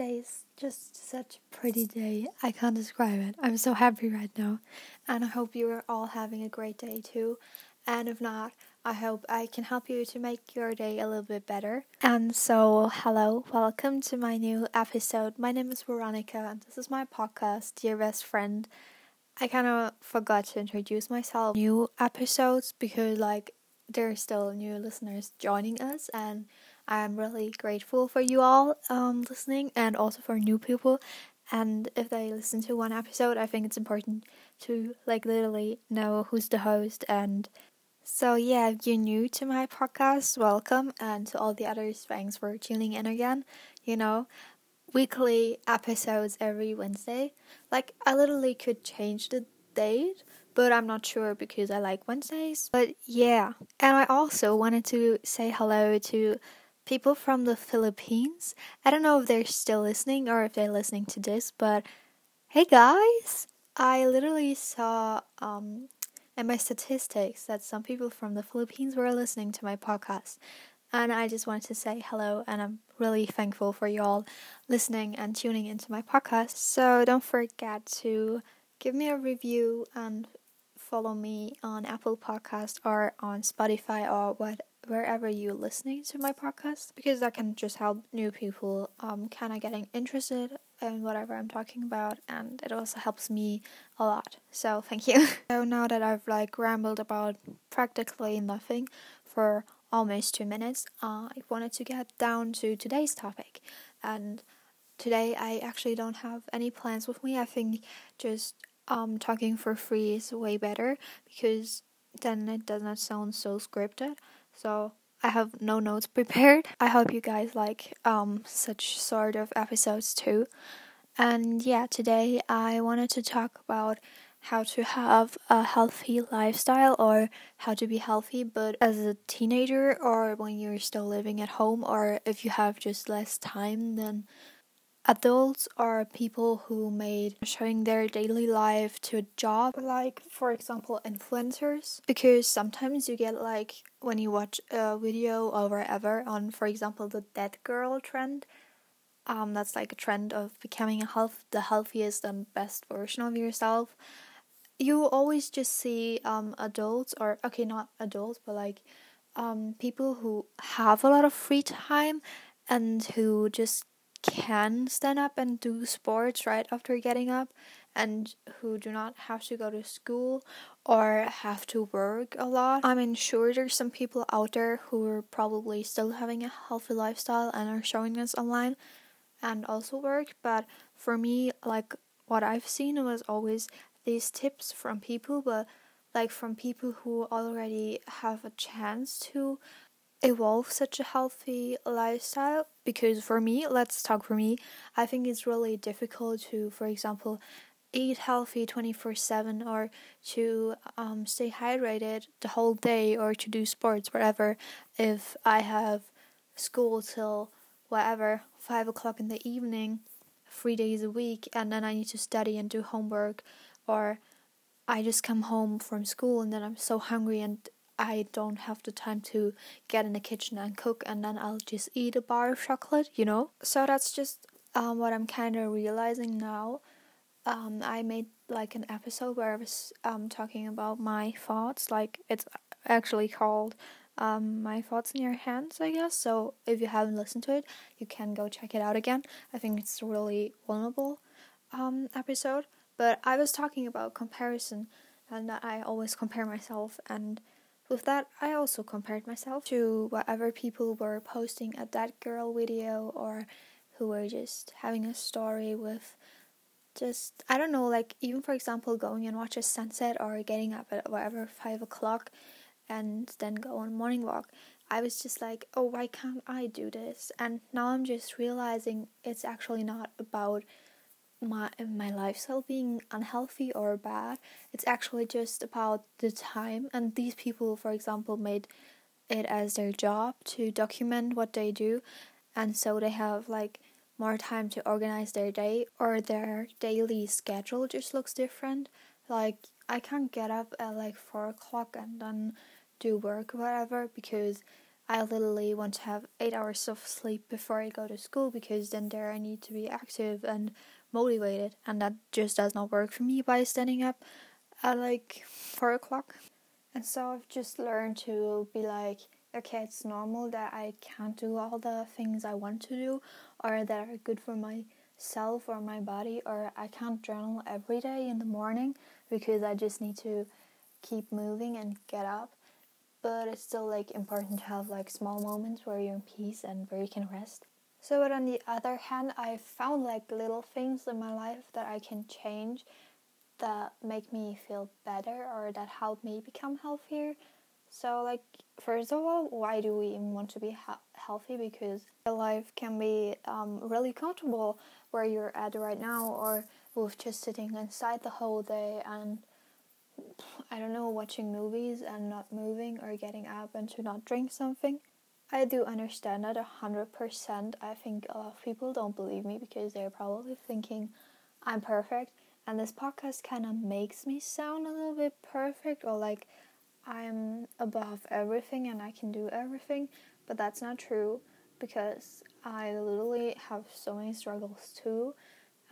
Today is just such a pretty day. I can't describe it. I'm so happy right now. And I hope you are all having a great day too. And if not, I hope I can help you to make your day a little bit better. And so, hello, welcome to my new episode. My name is Veronica, and this is my podcast, Dear Best Friend. I kind of forgot to introduce myself. New episodes because, like, there are still new listeners joining us, and I'm really grateful for you all um, listening and also for new people. And if they listen to one episode, I think it's important to like literally know who's the host. And so, yeah, if you're new to my podcast, welcome. And to all the others, thanks for tuning in again. You know, weekly episodes every Wednesday. Like, I literally could change the date, but I'm not sure because I like Wednesdays. But yeah, and I also wanted to say hello to people from the Philippines. I don't know if they're still listening or if they're listening to this, but hey guys, I literally saw um in my statistics that some people from the Philippines were listening to my podcast. And I just wanted to say hello, and I'm really thankful for you all listening and tuning into my podcast. So don't forget to give me a review and follow me on Apple Podcast or on Spotify or what wherever you're listening to my podcast because that can just help new people um kind of getting interested in whatever I'm talking about and it also helps me a lot. So thank you. so now that I've like rambled about practically nothing for almost 2 minutes, uh, I wanted to get down to today's topic. And today I actually don't have any plans with me. I think just um talking for free is way better because then it does not sound so scripted. So I have no notes prepared. I hope you guys like um such sort of episodes too. And yeah, today I wanted to talk about how to have a healthy lifestyle or how to be healthy but as a teenager or when you're still living at home or if you have just less time than Adults are people who made showing their daily life to a job, like for example influencers. Because sometimes you get like when you watch a video or wherever on, for example, the that girl trend. Um, that's like a trend of becoming health, the healthiest and best version of yourself. You always just see um adults or okay, not adults, but like um people who have a lot of free time and who just can stand up and do sports right after getting up and who do not have to go to school or have to work a lot. I mean, sure, there's some people out there who are probably still having a healthy lifestyle and are showing us online and also work, but for me, like what I've seen was always these tips from people, but like from people who already have a chance to evolve such a healthy lifestyle? Because for me let's talk for me i think it's really difficult to for example eat healthy 24/7 or to um, stay hydrated the whole day or to do sports whatever if i have school till whatever 5 o'clock in the evening three days a week and then i need to study and do homework or i just come home from school and then i'm so hungry and I don't have the time to get in the kitchen and cook, and then I'll just eat a bar of chocolate, you know? So that's just um, what I'm kind of realizing now. Um, I made like an episode where I was um, talking about my thoughts, like it's actually called um, My Thoughts in Your Hands, I guess. So if you haven't listened to it, you can go check it out again. I think it's a really vulnerable um, episode. But I was talking about comparison and that I always compare myself and with that, I also compared myself to whatever people were posting a that girl video or who were just having a story with just I don't know, like even for example going and watch a sunset or getting up at whatever five o'clock and then go on morning walk. I was just like, oh why can't I do this? And now I'm just realizing it's actually not about my my lifestyle being unhealthy or bad. It's actually just about the time. And these people, for example, made it as their job to document what they do, and so they have like more time to organize their day or their daily schedule just looks different. Like I can't get up at like four o'clock and then do work or whatever because I literally want to have eight hours of sleep before I go to school because then there I need to be active and motivated, and that just does not work for me by standing up at like four o'clock. And so I've just learned to be like, okay, it's normal that I can't do all the things I want to do or that are good for myself or my body, or I can't journal every day in the morning because I just need to keep moving and get up. But it's still like important to have like small moments where you're in peace and where you can rest. So, but on the other hand, I found like little things in my life that I can change that make me feel better or that help me become healthier. So, like, first of all, why do we even want to be healthy? Because life can be um, really comfortable where you're at right now, or with just sitting inside the whole day and I don't know, watching movies and not moving or getting up and to not drink something. I do understand that a hundred percent. I think a lot of people don't believe me because they're probably thinking I'm perfect, and this podcast kind of makes me sound a little bit perfect or like I'm above everything and I can do everything, but that's not true because I literally have so many struggles too.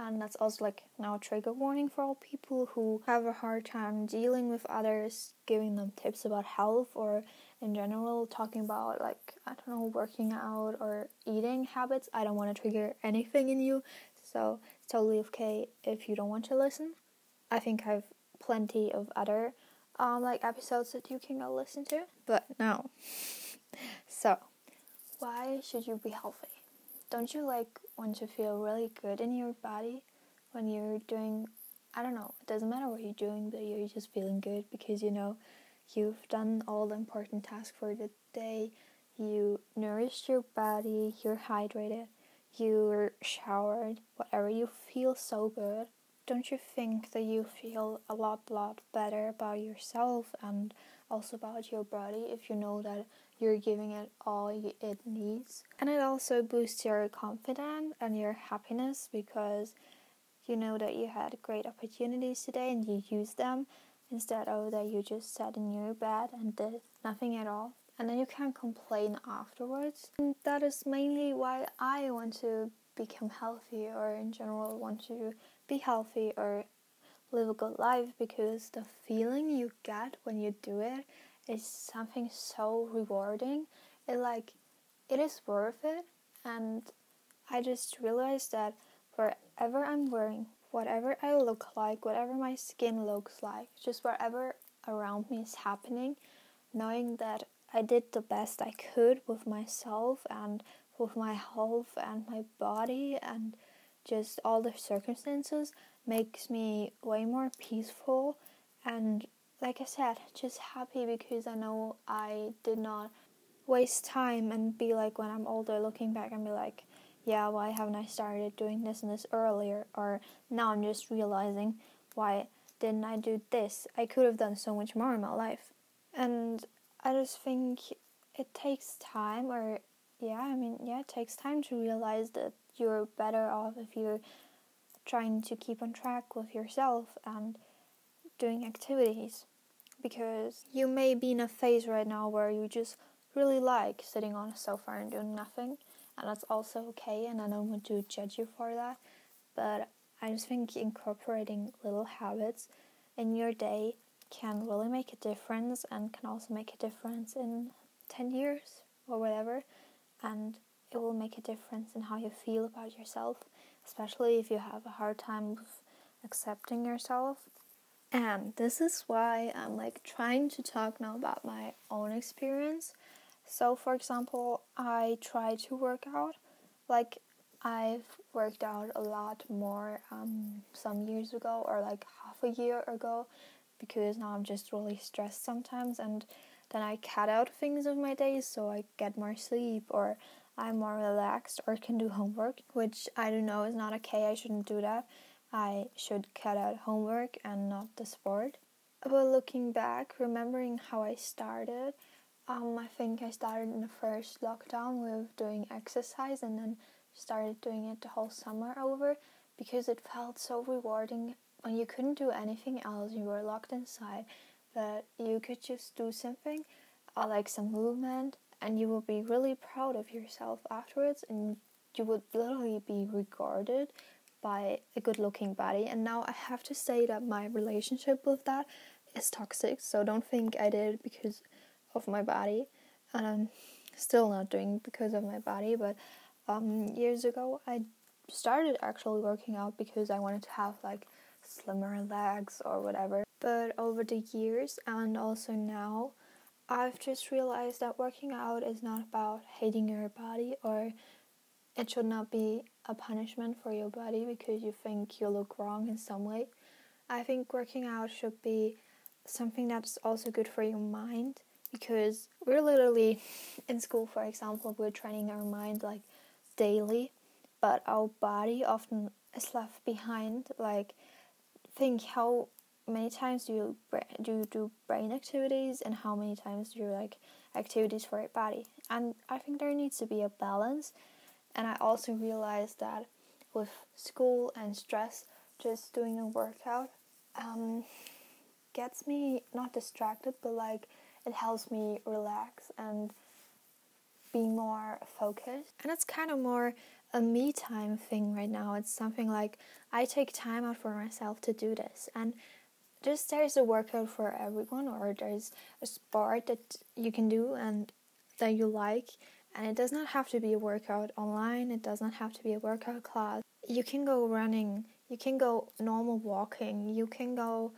And that's also like now a trigger warning for all people who have a hard time dealing with others, giving them tips about health or in general talking about like I don't know working out or eating habits. I don't want to trigger anything in you, so it's totally okay if you don't want to listen. I think I've plenty of other um like episodes that you can go listen to, but no. so, why should you be healthy? Don't you like want to feel really good in your body when you're doing I don't know, it doesn't matter what you're doing, but you're just feeling good because you know you've done all the important tasks for the day, you nourished your body, you're hydrated, you're showered, whatever, you feel so good. Don't you think that you feel a lot, lot better about yourself and also about your body if you know that you're giving it all it needs? And it also boosts your confidence and your happiness because you know that you had great opportunities today and you used them instead of that you just sat in your bed and did nothing at all and then you can't complain afterwards. And that is mainly why I want to become healthy or in general want to be healthy or live a good life because the feeling you get when you do it is something so rewarding. It like it is worth it and I just realized that wherever I'm wearing, whatever I look like, whatever my skin looks like, just wherever around me is happening, knowing that I did the best I could with myself and with my health and my body and just all the circumstances makes me way more peaceful and like I said, just happy because I know I did not waste time and be like when I'm older looking back and be like, yeah, why haven't I started doing this and this earlier? Or now I'm just realizing why didn't I do this? I could have done so much more in my life. And I just think it takes time, or yeah, I mean, yeah, it takes time to realize that you're better off if you're trying to keep on track with yourself and doing activities. Because you may be in a phase right now where you just really like sitting on a sofa and doing nothing, and that's also okay, and I don't want to judge you for that, but I just think incorporating little habits in your day can really make a difference and can also make a difference in 10 years or whatever and it will make a difference in how you feel about yourself especially if you have a hard time accepting yourself and this is why I'm like trying to talk now about my own experience so for example I try to work out like I've worked out a lot more um, some years ago or like half a year ago because now I'm just really stressed sometimes and then I cut out things of my days so I get more sleep or I'm more relaxed or can do homework, which I don't know is not okay. I shouldn't do that. I should cut out homework and not the sport. But looking back, remembering how I started, um, I think I started in the first lockdown with doing exercise and then started doing it the whole summer over because it felt so rewarding when you couldn't do anything else, you were locked inside, but you could just do something uh, like some movement and you will be really proud of yourself afterwards and you would literally be regarded by a good looking body. And now i have to say that my relationship with that is toxic so don't think i did it because of my body. And i'm still not doing because of my body but um, years ago i started actually working out because i wanted to have like slimmer legs or whatever. But over the years and also now I've just realized that working out is not about hating your body or it should not be a punishment for your body because you think you look wrong in some way. I think working out should be something that's also good for your mind because we're literally in school, for example, we're training our mind like daily, but our body often is left behind. Like, think how many times do you do you do brain activities and how many times do you like activities for your body and i think there needs to be a balance and i also realized that with school and stress just doing a workout um, gets me not distracted but like it helps me relax and be more focused. And it's kind of more a me time thing right now. It's something like i take time out for myself to do this. And just there's a workout for everyone or there's a sport that you can do and that you like and it does not have to be a workout online. It does not have to be a workout class. You can go running. You can go normal walking. You can go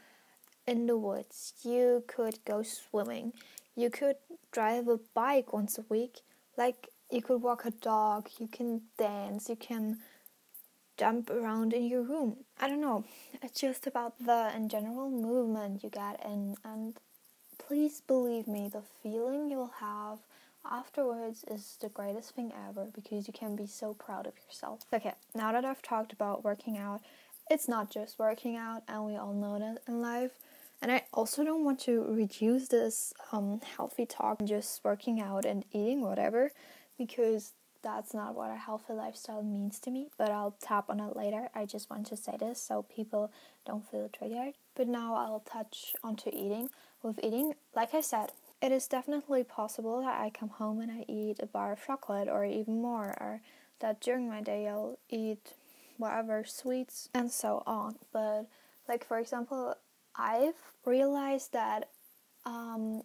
in the woods. You could go swimming. You could drive a bike once a week. Like you could walk a dog. You can dance. You can jump around in your room. I don't know. It's just about the in general movement you get in. And please believe me, the feeling you'll have afterwards is the greatest thing ever because you can be so proud of yourself. Okay, now that I've talked about working out, it's not just working out, and we all know that in life. And I also don't want to reduce this um, healthy talk just working out and eating whatever because that's not what a healthy lifestyle means to me, but I'll tap on it later. I just want to say this so people don't feel triggered. But now I'll touch onto eating. With eating, like I said, it is definitely possible that I come home and I eat a bar of chocolate or even more, or that during my day I'll eat whatever sweets and so on. But, like, for example, I've realized that um,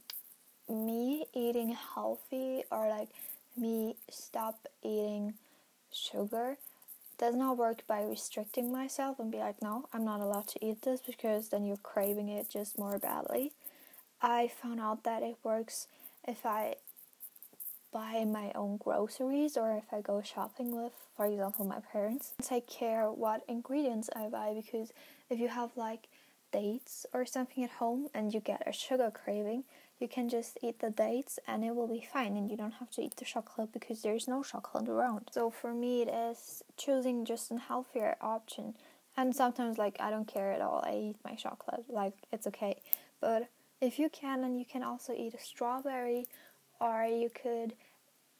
me eating healthy or like me stop eating sugar does not work by restricting myself and be like, no, I'm not allowed to eat this because then you're craving it just more badly. I found out that it works if I buy my own groceries or if I go shopping with, for example, my parents. Take care what ingredients I buy because if you have like dates or something at home and you get a sugar craving, you can just eat the dates and it will be fine and you don't have to eat the chocolate because there's no chocolate around. So for me it is choosing just a healthier option. And sometimes like I don't care at all. I eat my chocolate. Like it's okay. But if you can and you can also eat a strawberry or you could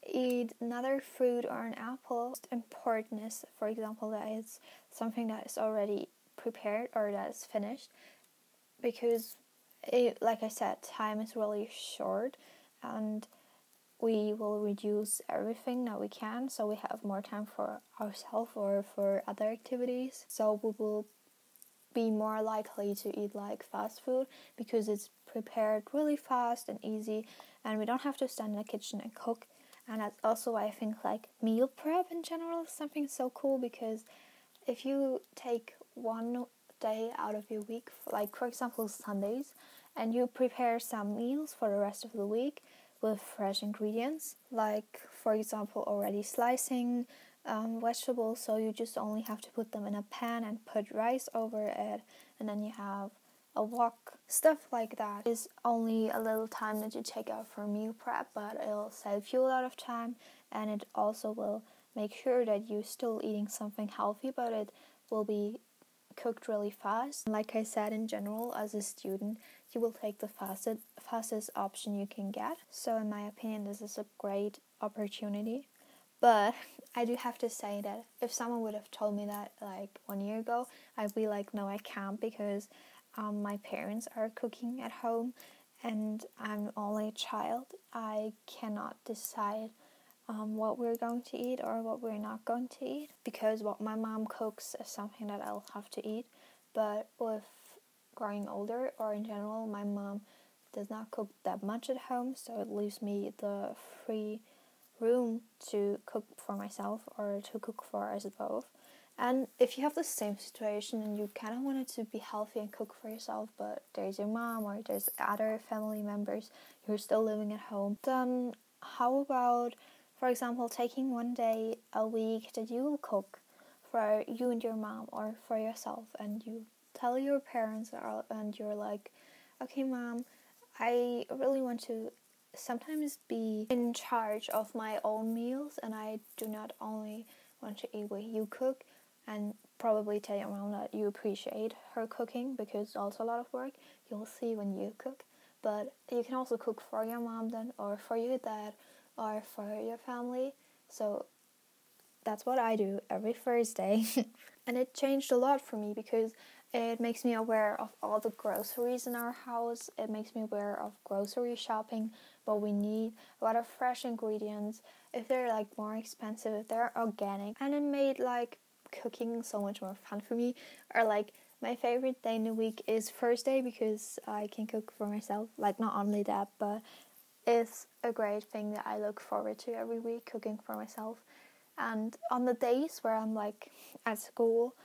eat another fruit or an apple. Important is for example that it's something that is already prepared or that is finished because it, like I said, time is really short and we will reduce everything that we can so we have more time for ourselves or for other activities. So we will be more likely to eat like fast food because it's prepared really fast and easy and we don't have to stand in the kitchen and cook. And that's also why I think like meal prep in general is something so cool because if you take one day out of your week, like for example Sundays, and you prepare some meals for the rest of the week with fresh ingredients, like for example, already slicing um, vegetables. So you just only have to put them in a pan and put rice over it, and then you have a wok. Stuff like that is only a little time that you take out for meal prep, but it'll save you a lot of time, and it also will make sure that you're still eating something healthy, but it will be cooked really fast. Like I said, in general, as a student, you will take the fastest fastest option you can get. So in my opinion, this is a great opportunity. But I do have to say that if someone would have told me that like one year ago, I'd be like, no, I can't because um, my parents are cooking at home and I'm only a child, I cannot decide um, what we're going to eat or what we're not going to eat because what my mom cooks is something that I'll have to eat. But with growing older or in general, my mom does not cook that much at home, so it leaves me the free room to cook for myself or to cook for us both. And if you have the same situation and you kind of wanted to be healthy and cook for yourself, but there's your mom or there's other family members who are still living at home, then how about, for example, taking one day a week that you will cook for you and your mom or for yourself and you tell your parents and you're like, okay, mom, I really want to sometimes be in charge of my own meals and I do not only want to eat what you cook and probably tell your mom that you appreciate her cooking because it's also a lot of work. You'll see when you cook. But you can also cook for your mom then, or for your dad, or for your family. So that's what I do every Thursday. and it changed a lot for me because it makes me aware of all the groceries in our house. It makes me aware of grocery shopping, what we need, a lot of fresh ingredients, if they're like more expensive, if they're organic. And it made like cooking so much more fun for me. Or like my favorite day in the week is Thursday because I can cook for myself. Like not only that, but it's a great thing that I look forward to every week cooking for myself. And on the days where I'm like at school,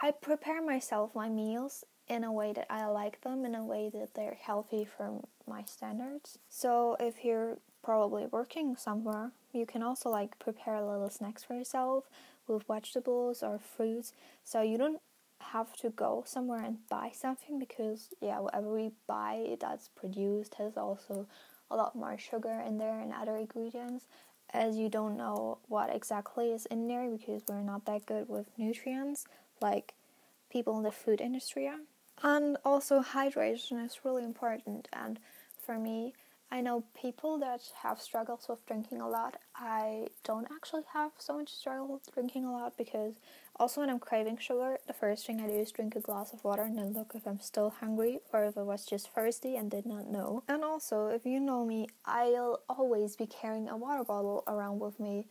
I prepare myself my meals in a way that I like them, in a way that they're healthy for my standards. So if you're probably working somewhere, you can also like prepare little snacks for yourself with vegetables or fruits. So you don't have to go somewhere and buy something because yeah, whatever we buy that's produced has also a lot more sugar in there and other ingredients as you don't know what exactly is in there because we're not that good with nutrients like people in the food industry are. And also hydration is really important and for me I know people that have struggles with drinking a lot. I don't actually have so much struggle with drinking a lot because also when I'm craving sugar, the first thing I do is drink a glass of water and then look if I'm still hungry or if I was just thirsty and did not know. And also, if you know me, I'll always be carrying a water bottle around with me.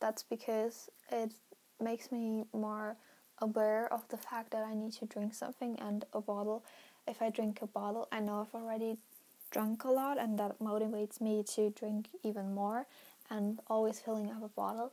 That's because it makes me more aware of the fact that I need to drink something and a bottle. If I drink a bottle, I know I've already drunk a lot and that motivates me to drink even more and always filling up a bottle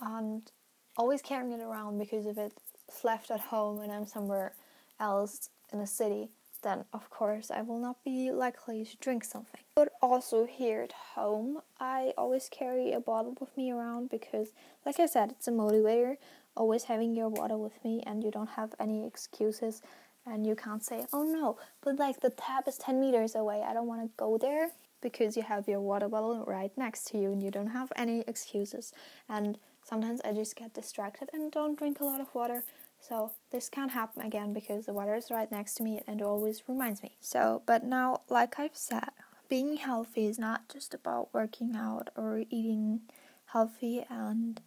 and always carrying it around because if it's left at home and I'm somewhere else in the city then of course I will not be likely to drink something. But also here at home, I always carry a bottle with me around because, like I said, it's a motivator. Always having your water with me, and you don't have any excuses and you can't say, oh no, but like the tap is 10 meters away, I don't want to go there because you have your water bottle right next to you and you don't have any excuses. And sometimes I just get distracted and don't drink a lot of water. So this can't happen again because the water is right next to me and it always reminds me. So, but now, like I've said, being healthy is not just about working out or eating healthy and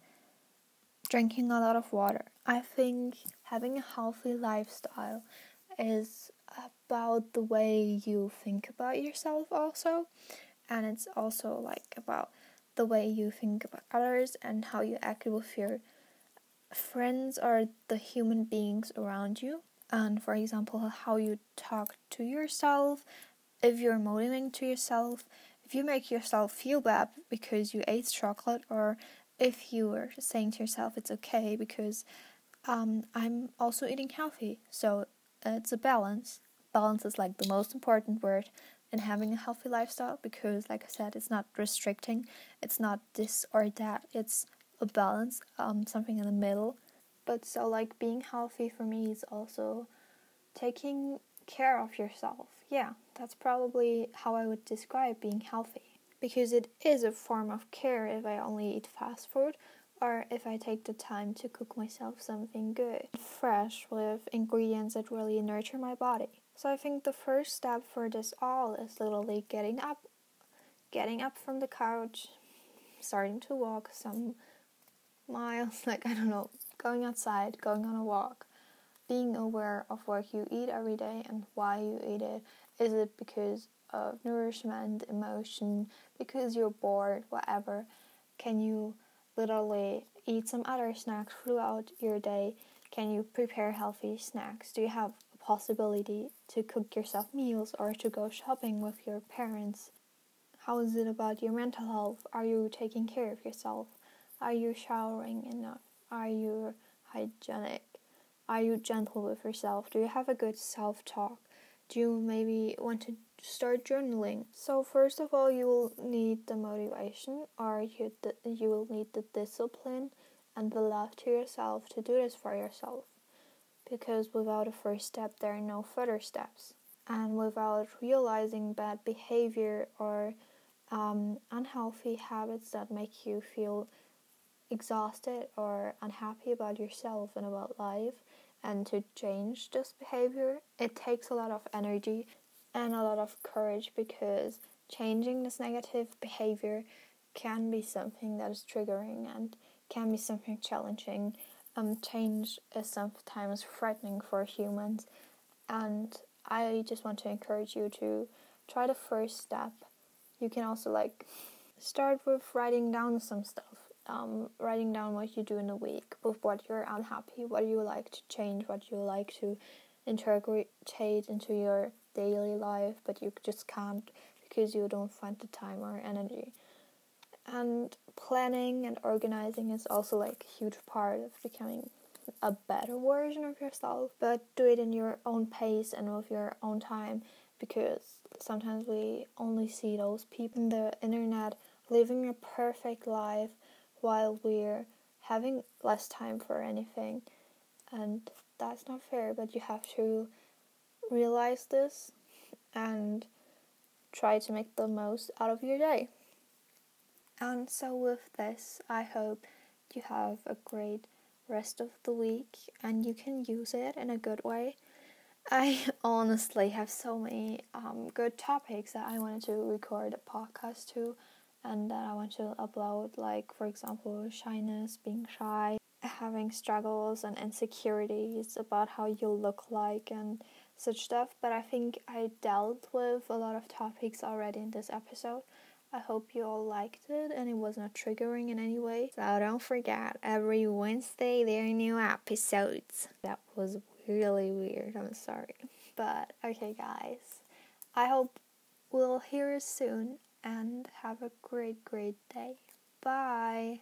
drinking a lot of water. I think having a healthy lifestyle is about the way you think about yourself, also, and it's also like about the way you think about others and how you act with your friends or the human beings around you. And for example, how you talk to yourself, if you're motivating to yourself, if you make yourself feel bad because you ate chocolate, or if you were saying to yourself it's okay because um, I'm also eating healthy. So it's a balance. Balance is like the most important word in having a healthy lifestyle because, like I said, it's not restricting, it's not this or that, it's a balance, um, something in the middle. But so, like, being healthy for me is also taking care of yourself. Yeah, that's probably how I would describe being healthy because it is a form of care if I only eat fast food or if I take the time to cook myself something good, fresh with ingredients that really nurture my body. So I think the first step for this all is literally getting up, getting up from the couch, starting to walk some miles, like I don't know, going outside, going on a walk, being aware of what you eat every day and why you eat it. Is it because of nourishment, emotion, because you're bored, whatever, can you literally eat some other snacks throughout your day? Can you prepare healthy snacks? Do you have a possibility to cook yourself meals or to go shopping with your parents? How is it about your mental health? Are you taking care of yourself? Are you showering enough? Are you hygienic? Are you gentle with yourself? Do you have a good self talk? Do you maybe want to start journaling? So, first of all, you will need the motivation, or you, you will need the discipline and the love to yourself to do this for yourself. Because without a first step, there are no further steps. And without realizing bad behavior or um, unhealthy habits that make you feel exhausted or unhappy about yourself and about life, and to change this behavior, it takes a lot of energy and a lot of courage because changing this negative behavior can be something that is triggering and can be something challenging. Um, change is sometimes frightening for humans, and I just want to encourage you to try the first step. You can also like start with writing down some stuff. Um, writing down what you do in a week, with what you're unhappy, what you like to change, what you like to integrate into your daily life, but you just can't because you don't find the time or energy. And planning and organizing is also like a huge part of becoming a better version of yourself but do it in your own pace and with your own time because sometimes we only see those people in the internet living a perfect life while we're having less time for anything. And that's not fair but you have to realize this and try to make the most out of your day and so, with this, I hope you have a great rest of the week and you can use it in a good way. I honestly have so many um, good topics that I wanted to record a podcast to and that I want to upload, like, for example, shyness, being shy, having struggles and insecurities about how you look like and such stuff. But I think I dealt with a lot of topics already in this episode. I hope you all liked it and it was not triggering in any way. So don't forget, every Wednesday there are new episodes. That was really weird, I'm sorry. But okay, guys, I hope we'll hear you soon and have a great, great day. Bye.